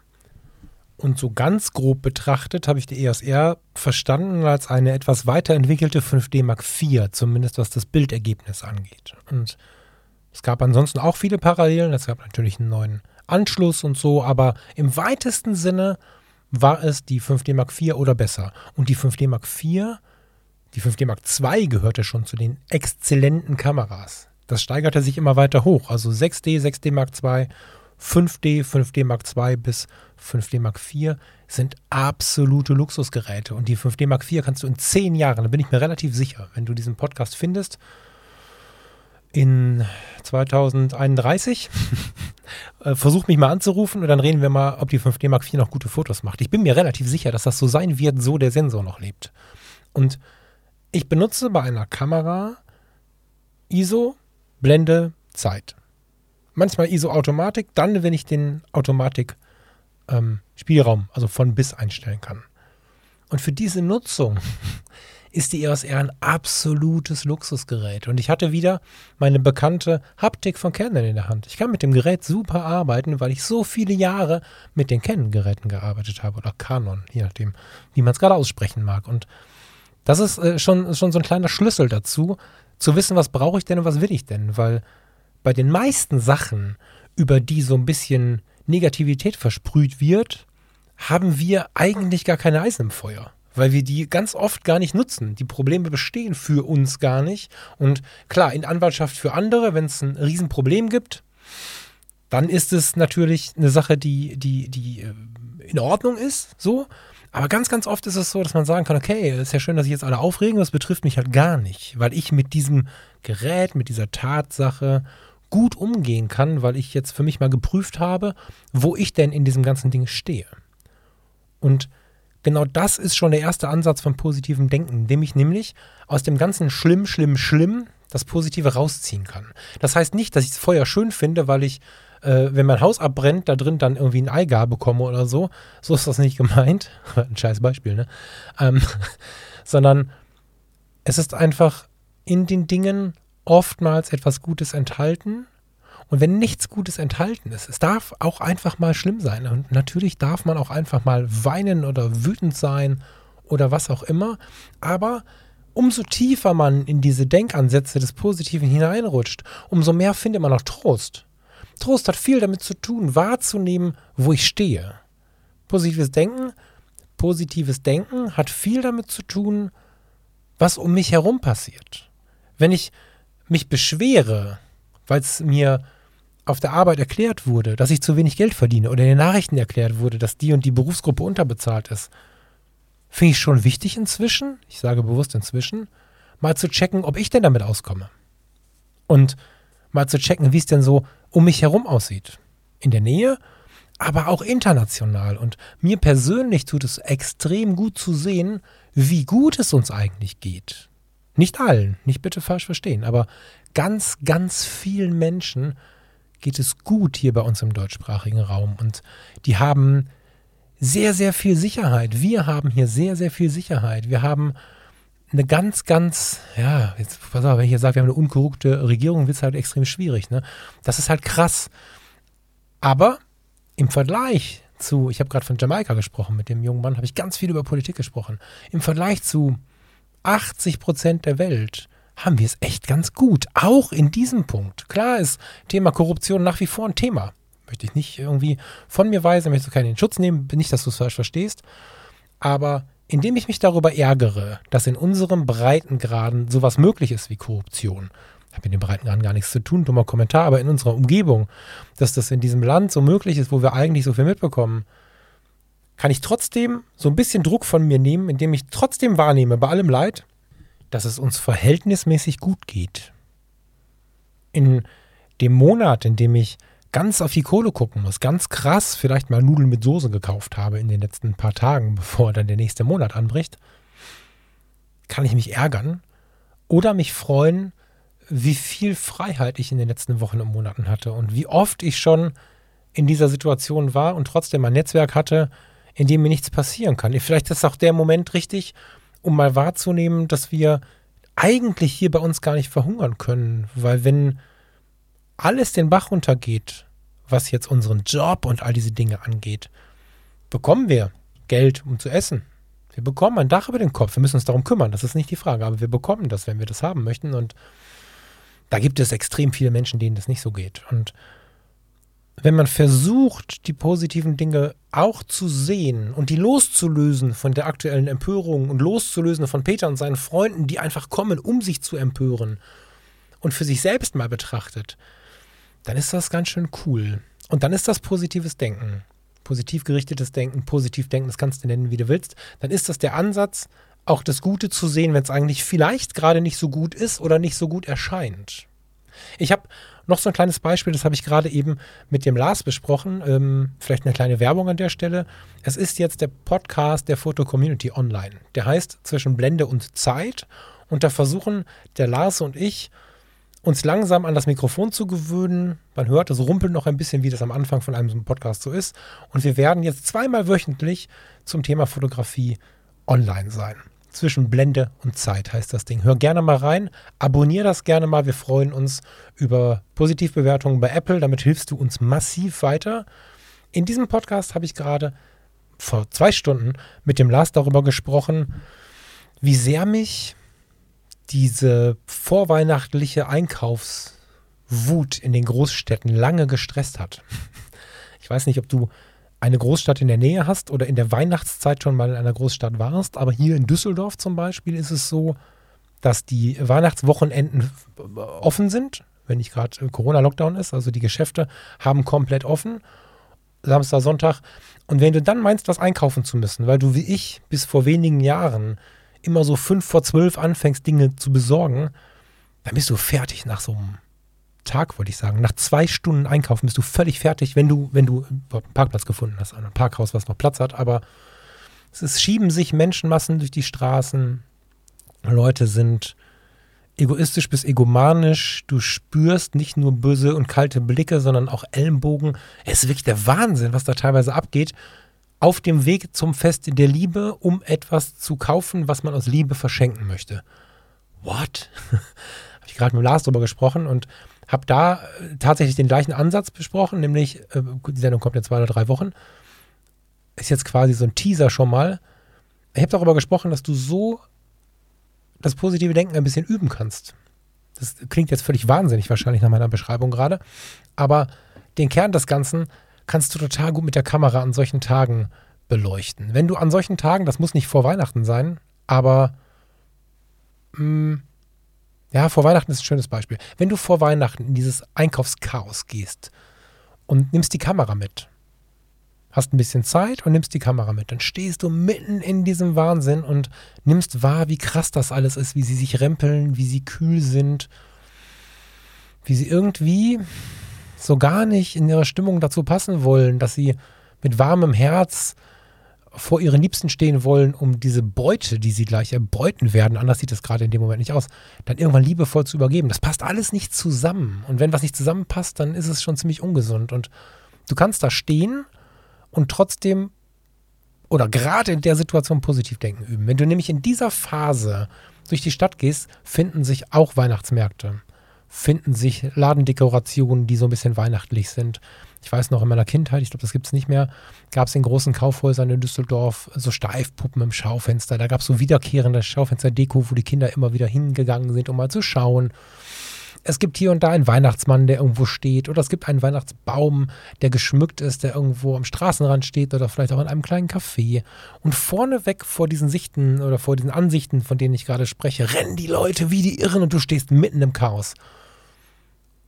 Und so ganz grob betrachtet habe ich die EOS R verstanden als eine etwas weiterentwickelte 5D Mark IV, zumindest was das Bildergebnis angeht. Und es gab ansonsten auch viele Parallelen. Es gab natürlich einen neuen Anschluss und so, aber im weitesten Sinne war es die 5D Mark IV oder besser. Und die 5D Mark IV, die 5D Mark II gehörte schon zu den exzellenten Kameras. Das steigerte sich immer weiter hoch. Also 6D, 6D Mark II 5D, 5D Mark II bis 5D Mark IV sind absolute Luxusgeräte. Und die 5D Mark IV kannst du in zehn Jahren, da bin ich mir relativ sicher, wenn du diesen Podcast findest, in 2031, [laughs] äh, versuch mich mal anzurufen und dann reden wir mal, ob die 5D Mark IV noch gute Fotos macht. Ich bin mir relativ sicher, dass das so sein wird, so der Sensor noch lebt. Und ich benutze bei einer Kamera ISO, Blende, Zeit manchmal ISO-Automatik, dann, wenn ich den Automatik-Spielraum, ähm, also von bis einstellen kann. Und für diese Nutzung ist die EOS R ein absolutes Luxusgerät. Und ich hatte wieder meine bekannte Haptik von Canon in der Hand. Ich kann mit dem Gerät super arbeiten, weil ich so viele Jahre mit den Canon-Geräten gearbeitet habe oder Canon, je nachdem, wie man es gerade aussprechen mag. Und das ist äh, schon, schon so ein kleiner Schlüssel dazu, zu wissen, was brauche ich denn und was will ich denn, weil bei den meisten Sachen, über die so ein bisschen Negativität versprüht wird, haben wir eigentlich gar keine Eisen im Feuer, weil wir die ganz oft gar nicht nutzen. Die Probleme bestehen für uns gar nicht. Und klar, in Anwaltschaft für andere, wenn es ein Riesenproblem gibt, dann ist es natürlich eine Sache, die, die, die äh, in Ordnung ist, so. Aber ganz, ganz oft ist es so, dass man sagen kann, okay, ist ja schön, dass sich jetzt alle aufregen, das betrifft mich halt gar nicht, weil ich mit diesem Gerät, mit dieser Tatsache gut umgehen kann, weil ich jetzt für mich mal geprüft habe, wo ich denn in diesem ganzen Ding stehe. Und genau das ist schon der erste Ansatz von positivem Denken, indem ich nämlich aus dem ganzen Schlimm, Schlimm, Schlimm das Positive rausziehen kann. Das heißt nicht, dass ich das Feuer schön finde, weil ich, äh, wenn mein Haus abbrennt, da drin dann irgendwie ein Eigar bekomme oder so. So ist das nicht gemeint. [laughs] ein scheiß Beispiel, ne? Ähm, [laughs] sondern es ist einfach in den Dingen oftmals etwas Gutes enthalten. Und wenn nichts Gutes enthalten ist, es darf auch einfach mal schlimm sein. Und natürlich darf man auch einfach mal weinen oder wütend sein oder was auch immer. Aber umso tiefer man in diese Denkansätze des Positiven hineinrutscht, umso mehr findet man auch Trost. Trost hat viel damit zu tun, wahrzunehmen, wo ich stehe. Positives Denken, positives Denken hat viel damit zu tun, was um mich herum passiert. Wenn ich mich beschwere, weil es mir auf der Arbeit erklärt wurde, dass ich zu wenig Geld verdiene oder in den Nachrichten erklärt wurde, dass die und die Berufsgruppe unterbezahlt ist, finde ich schon wichtig inzwischen, ich sage bewusst inzwischen, mal zu checken, ob ich denn damit auskomme. Und mal zu checken, wie es denn so um mich herum aussieht. In der Nähe, aber auch international. Und mir persönlich tut es extrem gut zu sehen, wie gut es uns eigentlich geht. Nicht allen, nicht bitte falsch verstehen, aber ganz, ganz vielen Menschen geht es gut hier bei uns im deutschsprachigen Raum. Und die haben sehr, sehr viel Sicherheit. Wir haben hier sehr, sehr viel Sicherheit. Wir haben eine ganz, ganz, ja, jetzt pass auf, wenn ich jetzt sage, wir haben eine unkorrupte Regierung, wird es halt extrem schwierig. Ne? Das ist halt krass. Aber im Vergleich zu, ich habe gerade von Jamaika gesprochen, mit dem jungen Mann habe ich ganz viel über Politik gesprochen. Im Vergleich zu 80 Prozent der Welt haben wir es echt ganz gut. Auch in diesem Punkt. Klar ist Thema Korruption nach wie vor ein Thema. Möchte ich nicht irgendwie von mir weisen, möchte keinen in Schutz nehmen, nicht, dass du es falsch verstehst. Aber indem ich mich darüber ärgere, dass in unserem Breitengraden sowas möglich ist wie Korruption, hat mit den Breitengraden gar nichts zu tun, dummer Kommentar, aber in unserer Umgebung, dass das in diesem Land so möglich ist, wo wir eigentlich so viel mitbekommen, kann ich trotzdem so ein bisschen Druck von mir nehmen, indem ich trotzdem wahrnehme, bei allem Leid, dass es uns verhältnismäßig gut geht. In dem Monat, in dem ich ganz auf die Kohle gucken muss, ganz krass vielleicht mal Nudeln mit Soße gekauft habe in den letzten paar Tagen, [laughs] bevor dann der nächste Monat anbricht, kann ich mich ärgern oder mich freuen, wie viel Freiheit ich in den letzten Wochen und Monaten hatte und wie oft ich schon in dieser Situation war und trotzdem ein Netzwerk hatte, in dem mir nichts passieren kann. Vielleicht ist auch der Moment richtig, um mal wahrzunehmen, dass wir eigentlich hier bei uns gar nicht verhungern können, weil wenn alles den Bach runtergeht, was jetzt unseren Job und all diese Dinge angeht, bekommen wir Geld, um zu essen. Wir bekommen ein Dach über den Kopf. Wir müssen uns darum kümmern, das ist nicht die Frage, aber wir bekommen das, wenn wir das haben möchten. Und da gibt es extrem viele Menschen, denen das nicht so geht. Und wenn man versucht, die positiven Dinge auch zu sehen und die loszulösen von der aktuellen Empörung und loszulösen von Peter und seinen Freunden, die einfach kommen, um sich zu empören und für sich selbst mal betrachtet, dann ist das ganz schön cool. Und dann ist das positives Denken. Positiv gerichtetes Denken, positiv denken, das kannst du nennen, wie du willst. Dann ist das der Ansatz, auch das Gute zu sehen, wenn es eigentlich vielleicht gerade nicht so gut ist oder nicht so gut erscheint. Ich habe noch so ein kleines Beispiel, das habe ich gerade eben mit dem Lars besprochen. Ähm, vielleicht eine kleine Werbung an der Stelle. Es ist jetzt der Podcast der Foto Community Online. Der heißt Zwischen Blende und Zeit. Und da versuchen der Lars und ich, uns langsam an das Mikrofon zu gewöhnen. Man hört, es rumpelt noch ein bisschen, wie das am Anfang von einem Podcast so ist. Und wir werden jetzt zweimal wöchentlich zum Thema Fotografie online sein. Zwischen Blende und Zeit heißt das Ding. Hör gerne mal rein, abonniere das gerne mal. Wir freuen uns über Positivbewertungen bei Apple. Damit hilfst du uns massiv weiter. In diesem Podcast habe ich gerade vor zwei Stunden mit dem Lars darüber gesprochen, wie sehr mich diese vorweihnachtliche Einkaufswut in den Großstädten lange gestresst hat. [laughs] Ich weiß nicht, ob du eine Großstadt in der Nähe hast oder in der Weihnachtszeit schon mal in einer Großstadt warst, aber hier in Düsseldorf zum Beispiel ist es so, dass die Weihnachtswochenenden offen sind, wenn nicht gerade Corona-Lockdown ist, also die Geschäfte haben komplett offen, Samstag, Sonntag. Und wenn du dann meinst, was einkaufen zu müssen, weil du wie ich bis vor wenigen Jahren immer so fünf vor zwölf anfängst, Dinge zu besorgen, dann bist du fertig nach so einem Tag, wollte ich sagen. Nach zwei Stunden Einkaufen bist du völlig fertig, wenn du, wenn du einen Parkplatz gefunden hast, ein Parkhaus, was noch Platz hat. Aber es ist, schieben sich Menschenmassen durch die Straßen. Leute sind egoistisch bis egomanisch. Du spürst nicht nur böse und kalte Blicke, sondern auch Ellenbogen. Es ist wirklich der Wahnsinn, was da teilweise abgeht auf dem Weg zum Fest der Liebe, um etwas zu kaufen, was man aus Liebe verschenken möchte. What? [laughs] habe ich gerade mit Lars drüber gesprochen und habe da äh, tatsächlich den gleichen Ansatz besprochen, nämlich, äh, die Sendung kommt in zwei oder drei Wochen. Ist jetzt quasi so ein Teaser schon mal. Ich habe darüber gesprochen, dass du so das positive Denken ein bisschen üben kannst. Das klingt jetzt völlig wahnsinnig wahrscheinlich nach meiner Beschreibung gerade, aber den Kern des Ganzen kannst du total gut mit der Kamera an solchen Tagen beleuchten. Wenn du an solchen Tagen, das muss nicht vor Weihnachten sein, aber mh, mm, ja, vor Weihnachten ist ein schönes Beispiel. Wenn du vor Weihnachten in dieses Einkaufschaos gehst und nimmst die Kamera mit, hast ein bisschen Zeit und nimmst die Kamera mit, dann stehst du mitten in diesem Wahnsinn und nimmst wahr, wie krass das alles ist, wie sie sich rempeln, wie sie kühl sind, wie sie irgendwie so gar nicht in ihrer Stimmung dazu passen wollen, dass sie mit warmem Herz vor ihren Liebsten stehen wollen, um diese Beute, die sie gleich erbeuten werden, anders sieht es gerade in dem Moment nicht aus, dann irgendwann liebevoll zu übergeben. Das passt alles nicht zusammen. Und wenn was nicht zusammenpasst, dann ist es schon ziemlich ungesund. Und du kannst da stehen und trotzdem oder gerade in der Situation positiv denken üben. Wenn du nämlich in dieser Phase durch die Stadt gehst, finden sich auch Weihnachtsmärkte, finden sich Ladendekorationen, die so ein bisschen weihnachtlich sind ich weiß noch in meiner Kindheit, ich glaube, das gibt es nicht mehr, gab es in großen Kaufhäusern in Düsseldorf so Steifpuppen im Schaufenster. Da gab es so wiederkehrende Schaufenster-Deko, wo die Kinder immer wieder hingegangen sind, um mal zu schauen. Es gibt hier und da einen Weihnachtsmann, der irgendwo steht, oder es gibt einen Weihnachtsbaum, der geschmückt ist, der irgendwo am Straßenrand steht oder vielleicht auch in einem kleinen Café. Und vorneweg vor diesen Sichten oder vor diesen Ansichten, von denen ich gerade spreche, rennen die Leute wie die Irren und du stehst mitten im Chaos.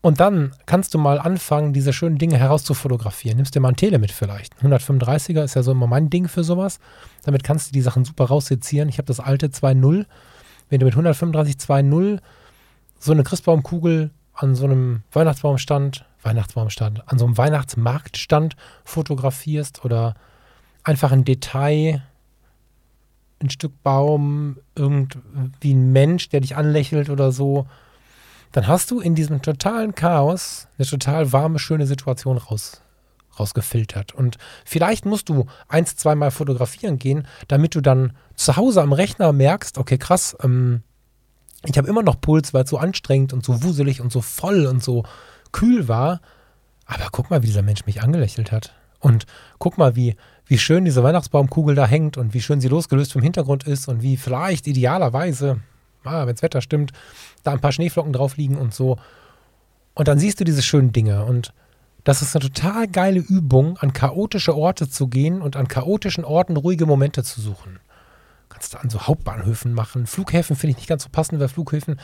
Und dann kannst du mal anfangen, diese schönen Dinge herauszufotografieren. Nimmst dir mal ein Tele mit vielleicht. 135er ist ja so immer mein Ding für sowas. Damit kannst du die Sachen super raussezieren. Ich habe das alte 2.0. Wenn du mit 135 2.0 so eine Christbaumkugel an so einem Weihnachtsbaumstand, Weihnachtsbaumstand, an so einem Weihnachtsmarktstand fotografierst oder einfach ein Detail, ein Stück Baum, irgendwie ein Mensch, der dich anlächelt oder so, dann hast du in diesem totalen Chaos eine total warme, schöne Situation raus, rausgefiltert. Und vielleicht musst du eins, zweimal fotografieren gehen, damit du dann zu Hause am Rechner merkst, okay, krass, ähm, ich habe immer noch Puls, weil es so anstrengend und so wuselig und so voll und so kühl war. Aber guck mal, wie dieser Mensch mich angelächelt hat. Und guck mal, wie, wie schön diese Weihnachtsbaumkugel da hängt und wie schön sie losgelöst vom Hintergrund ist und wie vielleicht idealerweise, ah, wenn das Wetter stimmt, da ein paar Schneeflocken drauf liegen und so. Und dann siehst du diese schönen Dinge. Und das ist eine total geile Übung, an chaotische Orte zu gehen und an chaotischen Orten ruhige Momente zu suchen. Kannst du an so Hauptbahnhöfen machen. Flughäfen finde ich nicht ganz so passend, weil Flughäfen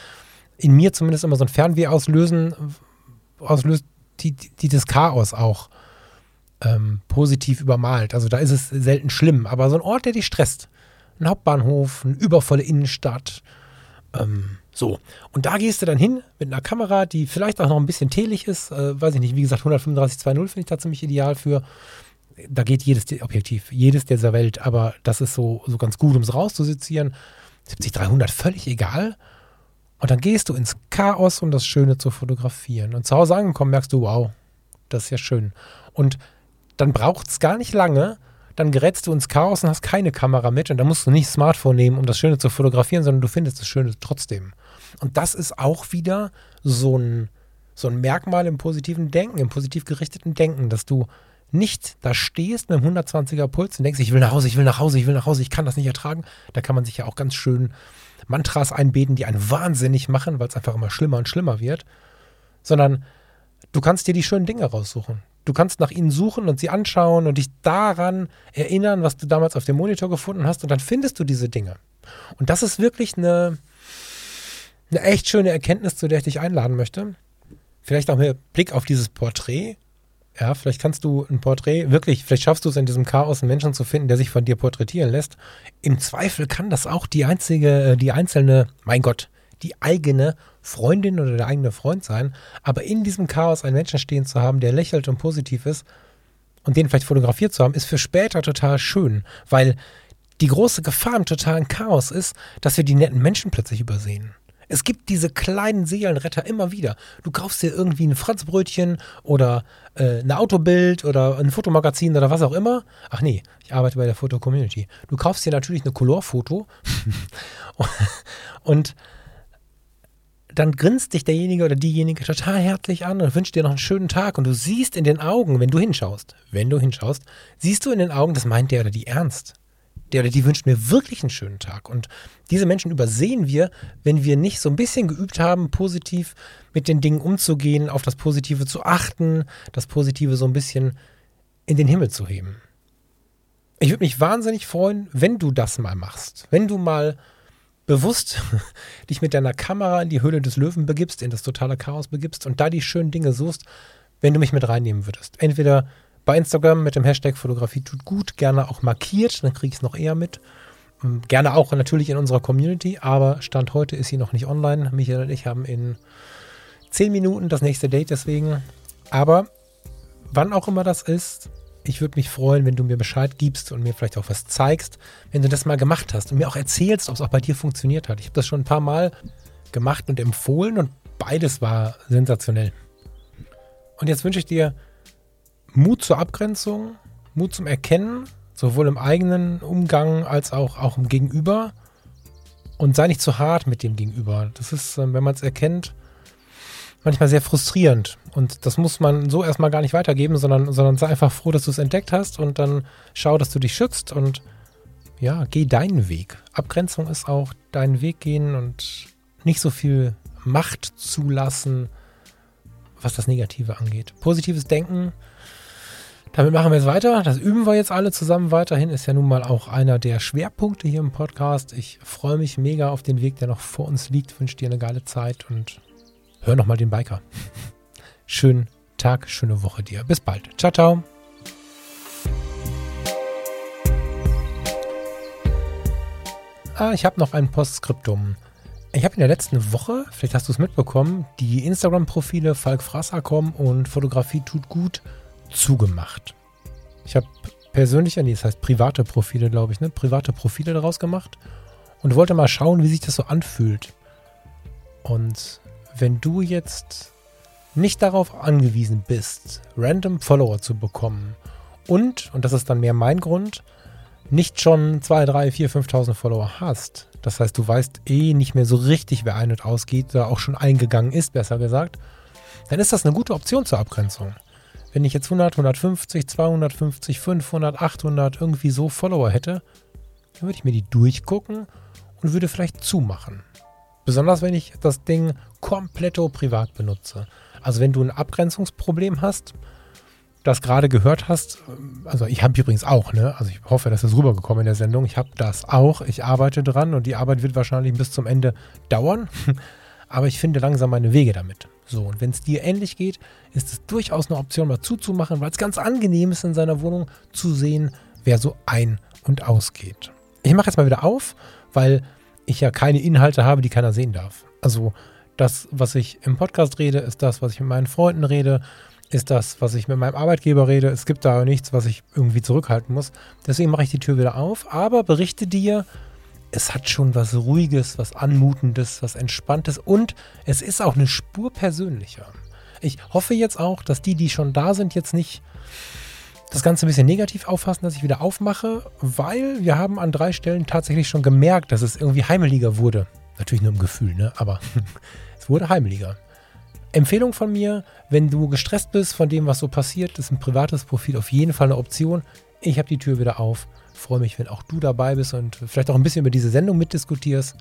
in mir zumindest immer so ein Fernweh auslösen, auslöst, die, die, die das Chaos auch ähm, positiv übermalt. Also da ist es selten schlimm, aber so ein Ort, der dich stresst. Ein Hauptbahnhof, eine übervolle Innenstadt, ähm, so, und da gehst du dann hin mit einer Kamera, die vielleicht auch noch ein bisschen telig ist. Äh, weiß ich nicht, wie gesagt, 135-2.0 finde ich da ziemlich ideal für. Da geht jedes Objektiv, jedes dieser Welt, aber das ist so, so ganz gut, um es rauszusizieren. 70-300 völlig egal. Und dann gehst du ins Chaos, um das Schöne zu fotografieren. Und zu Hause angekommen merkst du, wow, das ist ja schön. Und dann braucht es gar nicht lange, dann gerätst du ins Chaos und hast keine Kamera mit und dann musst du nicht Smartphone nehmen, um das Schöne zu fotografieren, sondern du findest das Schöne trotzdem. Und das ist auch wieder so ein, so ein Merkmal im positiven Denken, im positiv gerichteten Denken, dass du nicht da stehst mit einem 120er Puls und denkst, ich will nach Hause, ich will nach Hause, ich will nach Hause, ich kann das nicht ertragen. Da kann man sich ja auch ganz schön Mantras einbeten, die einen wahnsinnig machen, weil es einfach immer schlimmer und schlimmer wird. Sondern du kannst dir die schönen Dinge raussuchen. Du kannst nach ihnen suchen und sie anschauen und dich daran erinnern, was du damals auf dem Monitor gefunden hast und dann findest du diese Dinge. Und das ist wirklich eine, eine echt schöne Erkenntnis, zu der ich dich einladen möchte. Vielleicht auch mit Blick auf dieses Porträt. Ja, vielleicht kannst du ein Porträt wirklich, vielleicht schaffst du es in diesem Chaos einen Menschen zu finden, der sich von dir porträtieren lässt. Im Zweifel kann das auch die einzige, die einzelne, mein Gott, die eigene Freundin oder der eigene Freund sein. Aber in diesem Chaos einen Menschen stehen zu haben, der lächelt und positiv ist und den vielleicht fotografiert zu haben, ist für später total schön, weil die große Gefahr im totalen Chaos ist, dass wir die netten Menschen plötzlich übersehen. Es gibt diese kleinen Seelenretter immer wieder. Du kaufst dir irgendwie ein Franzbrötchen oder äh, ein Autobild oder ein Fotomagazin oder was auch immer. Ach nee, ich arbeite bei der Foto-Community. Du kaufst dir natürlich eine Colorfoto [laughs] und dann grinst dich derjenige oder diejenige total herzlich an und wünscht dir noch einen schönen Tag und du siehst in den Augen, wenn du hinschaust, wenn du hinschaust, siehst du in den Augen, das meint der oder die ernst. der oder die wünscht mir wirklich einen schönen Tag. Und diese Menschen übersehen wir, wenn wir nicht so ein bisschen geübt haben, positiv mit den Dingen umzugehen, auf das Positive zu achten, das Positive so ein bisschen in den Himmel zu heben. Ich würde mich wahnsinnig freuen, wenn du das mal machst. Wenn du mal bewusst [laughs] dich mit deiner Kamera in die Höhle des Löwen begibst, in das totale Chaos begibst und da die schönen Dinge suchst, wenn du mich mit reinnehmen würdest. Entweder bei Instagram mit dem Hashtag Fotografie tut gut, gerne auch markiert, dann kriege ich es noch eher mit. Ähm, gerne auch natürlich in unserer Community, aber Stand heute ist sie noch nicht online. Michael und ich haben in zehn Minuten das nächste Date deswegen. Aber wann auch immer das ist, ich würde mich freuen, wenn du mir Bescheid gibst und mir vielleicht auch was zeigst, wenn du das mal gemacht hast und mir auch erzählst, ob es auch bei dir funktioniert hat. Ich habe das schon ein paar Mal gemacht und empfohlen und beides war sensationell. Und jetzt wünsche ich dir Mut zur Abgrenzung, Mut zum Erkennen, sowohl im eigenen Umgang als auch, auch im Gegenüber. Und sei nicht zu hart mit dem Gegenüber. Das ist, ähm, wenn man es erkennt, manchmal sehr frustrierend. Und das muss man so erstmal gar nicht weitergeben, sondern, sondern sei einfach froh, dass du es entdeckt hast und dann schau, dass du dich schützt und ja, geh deinen Weg. Abgrenzung ist auch deinen Weg gehen und nicht so viel Macht zulassen, was das Negative angeht. Positives Denken damit machen wir jetzt weiter. Das üben wir jetzt alle zusammen weiterhin. Ist ja nun mal auch einer der Schwerpunkte hier im Podcast. Ich freue mich mega auf den Weg, der noch vor uns liegt. Wünsche dir eine geile Zeit und hör nochmal den Biker. Schönen Tag, schöne Woche dir. Bis bald. Ciao, ciao. Ah, ich habe noch ein Postskriptum. Ich habe in der letzten Woche, vielleicht hast du es mitbekommen, die Instagram-Profile Falk Frasserkom und Fotografie tut gut zugemacht. Ich habe persönlich, nee, das heißt private Profile, glaube ich, ne? Private Profile daraus gemacht und wollte mal schauen, wie sich das so anfühlt. Und wenn du jetzt nicht darauf angewiesen bist, random Follower zu bekommen und, und das ist dann mehr mein Grund, nicht schon 2, 3, 4, 5.000 Follower hast, das heißt, du weißt eh nicht mehr so richtig, wer ein- und ausgeht, da auch schon eingegangen ist, besser gesagt, dann ist das eine gute Option zur Abgrenzung. Wenn ich jetzt 100, 150, 250, 500, 800 irgendwie so Follower hätte, dann würde ich mir die durchgucken und würde vielleicht zumachen. Besonders wenn ich das Ding komplett privat benutze. Also wenn du ein Abgrenzungsproblem hast, das gerade gehört hast, also ich habe übrigens auch, ne? Also ich hoffe, dass das rübergekommen in der Sendung. Ich habe das auch. Ich arbeite dran und die Arbeit wird wahrscheinlich bis zum Ende dauern. [laughs] Aber ich finde langsam meine Wege damit. So, und wenn es dir ähnlich geht, ist es durchaus eine Option, mal zuzumachen, weil es ganz angenehm ist, in seiner Wohnung zu sehen, wer so ein- und ausgeht. Ich mache jetzt mal wieder auf, weil ich ja keine Inhalte habe, die keiner sehen darf. Also das, was ich im Podcast rede, ist das, was ich mit meinen Freunden rede, ist das, was ich mit meinem Arbeitgeber rede. Es gibt da nichts, was ich irgendwie zurückhalten muss. Deswegen mache ich die Tür wieder auf, aber berichte dir, es hat schon was Ruhiges, was Anmutendes, was Entspanntes und es ist auch eine Spur persönlicher. Ich hoffe jetzt auch, dass die, die schon da sind, jetzt nicht das Ganze ein bisschen negativ auffassen, dass ich wieder aufmache, weil wir haben an drei Stellen tatsächlich schon gemerkt, dass es irgendwie heimeliger wurde. Natürlich nur im Gefühl, ne? aber [laughs] es wurde heimeliger. Empfehlung von mir, wenn du gestresst bist von dem, was so passiert, ist ein privates Profil auf jeden Fall eine Option. Ich habe die Tür wieder auf. Freue mich, wenn auch du dabei bist und vielleicht auch ein bisschen über diese Sendung mitdiskutierst.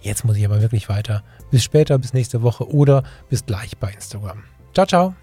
Jetzt muss ich aber wirklich weiter. Bis später, bis nächste Woche oder bis gleich bei Instagram. Ciao, ciao.